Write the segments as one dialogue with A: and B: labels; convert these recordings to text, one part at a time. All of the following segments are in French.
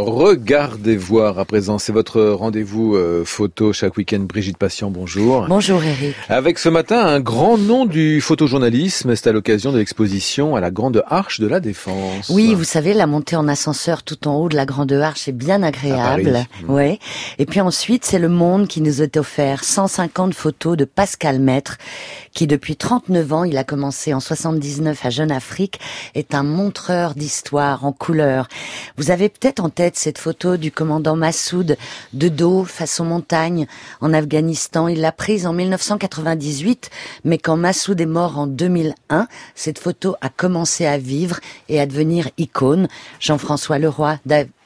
A: Regardez voir à présent, c'est votre rendez-vous euh, photo chaque week-end. Brigitte Patient, bonjour.
B: Bonjour Eric.
A: Avec ce matin un grand nom du photojournalisme, c'est à l'occasion de l'exposition à la Grande Arche de la Défense.
B: Oui, vous savez, la montée en ascenseur tout en haut de la Grande Arche est bien agréable. Ouais. Et puis ensuite, c'est le monde qui nous a offert 150 photos de Pascal Maître, qui depuis 39 ans, il a commencé en 79 à Jeune Afrique, est un montreur d'histoire en couleur. Vous avez peut-être en tête cette photo du commandant Massoud de dos face aux montagnes en Afghanistan. Il l'a prise en 1998, mais quand Massoud est mort en 2001, cette photo a commencé à vivre et à devenir icône. Jean-François Leroy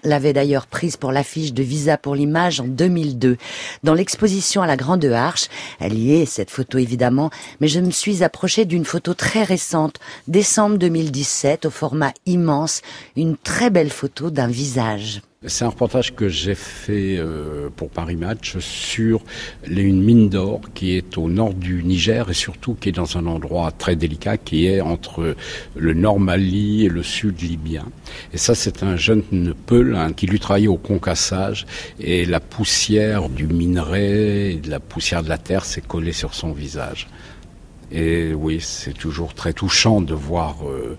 B: l'avait d'ailleurs prise pour l'affiche de Visa pour l'image en 2002. Dans l'exposition à la Grande Arche, elle y est, cette photo évidemment, mais je me suis approchée d'une photo très récente, décembre 2017, au format immense, une très belle photo d'un visage.
C: C'est un reportage que j'ai fait euh, pour Paris Match sur une mine d'or qui est au nord du Niger et surtout qui est dans un endroit très délicat qui est entre le nord Mali et le sud libyen. Et ça, c'est un jeune Peul hein, qui lui travaillait au concassage et la poussière du minerai et de la poussière de la terre s'est collée sur son visage. Et oui, c'est toujours très touchant de voir euh,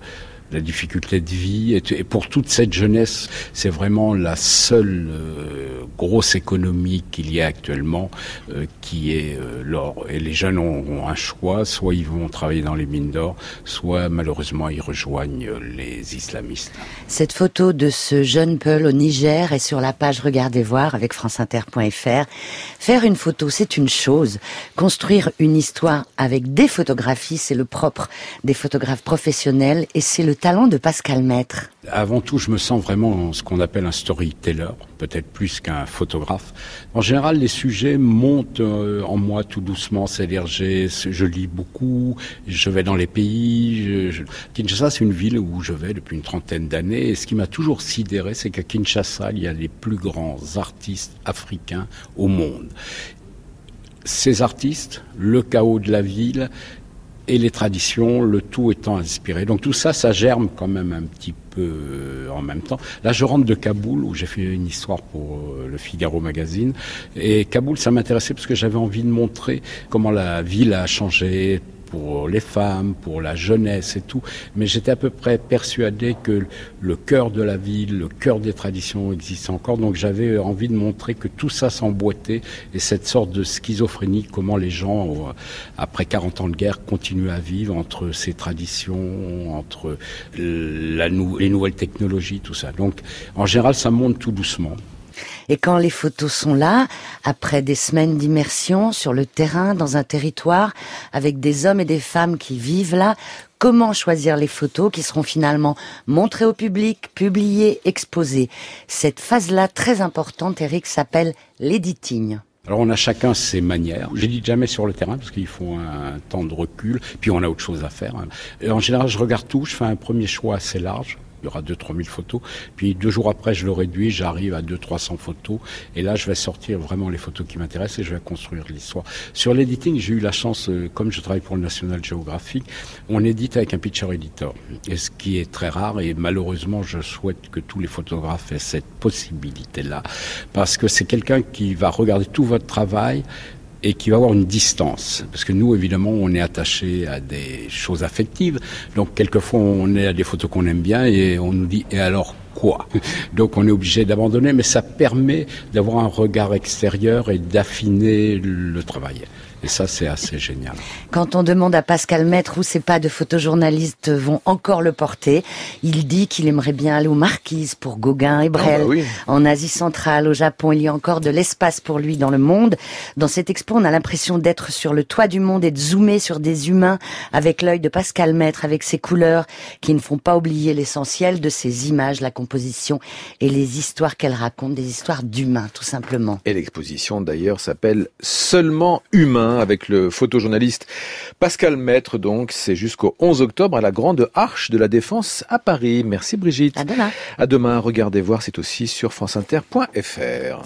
C: la difficulté de vie. Et, pour toute cette jeunesse, c'est vraiment la seule euh, grosse économie qu'il y a actuellement euh, qui est euh, l'or. Et les jeunes ont, un choix, soit ils vont travailler dans les mines d'or, soit malheureusement ils rejoignent les islamistes.
B: Cette photo de ce jeune Peul au Niger est sur la page Regardez voir avec franceinter.fr. Faire une photo, c'est une chose. Construire une histoire avec des photographies, c'est le propre des photographes professionnels et c'est le talent de Pascal Maître
C: Avant tout, je me sens vraiment ce qu'on appelle un storyteller, peut-être plus qu'un photographe. En général, les sujets montent euh, en moi tout doucement, c'est-à-dire je lis beaucoup, je vais dans les pays. Je, Kinshasa, c'est une ville où je vais depuis une trentaine d'années, et ce qui m'a toujours sidéré, c'est qu'à Kinshasa, il y a les plus grands artistes africains au monde. Ces artistes, le chaos de la ville, et les traditions, le tout étant inspiré. Donc tout ça, ça germe quand même un petit peu euh, en même temps. Là, je rentre de Kaboul, où j'ai fait une histoire pour euh, le Figaro Magazine. Et Kaboul, ça m'intéressait parce que j'avais envie de montrer comment la ville a changé, pour les femmes, pour la jeunesse et tout. Mais j'étais à peu près persuadé que le cœur de la ville, le cœur des traditions existe encore. Donc j'avais envie de montrer que tout ça s'emboîtait et cette sorte de schizophrénie, comment les gens, euh, après 40 ans de guerre, continuent à vivre entre ces traditions, entre la les nouvelles technologies, tout ça. Donc en général, ça monte tout doucement.
B: Et quand les photos sont là, après des semaines d'immersion sur le terrain, dans un territoire, avec des hommes et des femmes qui vivent là, comment choisir les photos qui seront finalement montrées au public, publiées, exposées? Cette phase-là, très importante, Eric, s'appelle l'editing.
C: Alors on a chacun ses manières. J'édite jamais sur le terrain parce qu'il faut un temps de recul, puis on a autre chose à faire. Et en général, je regarde tout, je fais un premier choix assez large il y aura 2-3 000 photos. Puis deux jours après, je le réduis, j'arrive à 200-300 photos. Et là, je vais sortir vraiment les photos qui m'intéressent et je vais construire l'histoire. Sur l'editing, j'ai eu la chance, euh, comme je travaille pour le National Geographic, on édite avec un picture editor. Et ce qui est très rare et malheureusement, je souhaite que tous les photographes aient cette possibilité-là. Parce que c'est quelqu'un qui va regarder tout votre travail, et qui va avoir une distance. Parce que nous, évidemment, on est attaché à des choses affectives. Donc, quelquefois, on est à des photos qu'on aime bien et on nous dit, et alors quoi? Donc, on est obligé d'abandonner, mais ça permet d'avoir un regard extérieur et d'affiner le travail. Et ça, c'est assez génial.
B: Quand on demande à Pascal Maître où ses pas de photojournaliste vont encore le porter, il dit qu'il aimerait bien aller aux Marquises pour Gauguin et Brel. Ah bah en Asie centrale, au Japon, il y a encore de l'espace pour lui dans le monde. Dans cette expo, on a l'impression d'être sur le toit du monde et de zoomer sur des humains avec l'œil de Pascal Maître, avec ses couleurs qui ne font pas oublier l'essentiel de ses images, la composition et les histoires qu'elle raconte, des histoires d'humains, tout simplement.
A: Et l'exposition, d'ailleurs, s'appelle Seulement humain avec le photojournaliste Pascal Maître. Donc, c'est jusqu'au 11 octobre à la Grande Arche de la Défense à Paris. Merci Brigitte.
B: À demain.
A: À demain. Regardez voir, c'est aussi sur franceinter.fr.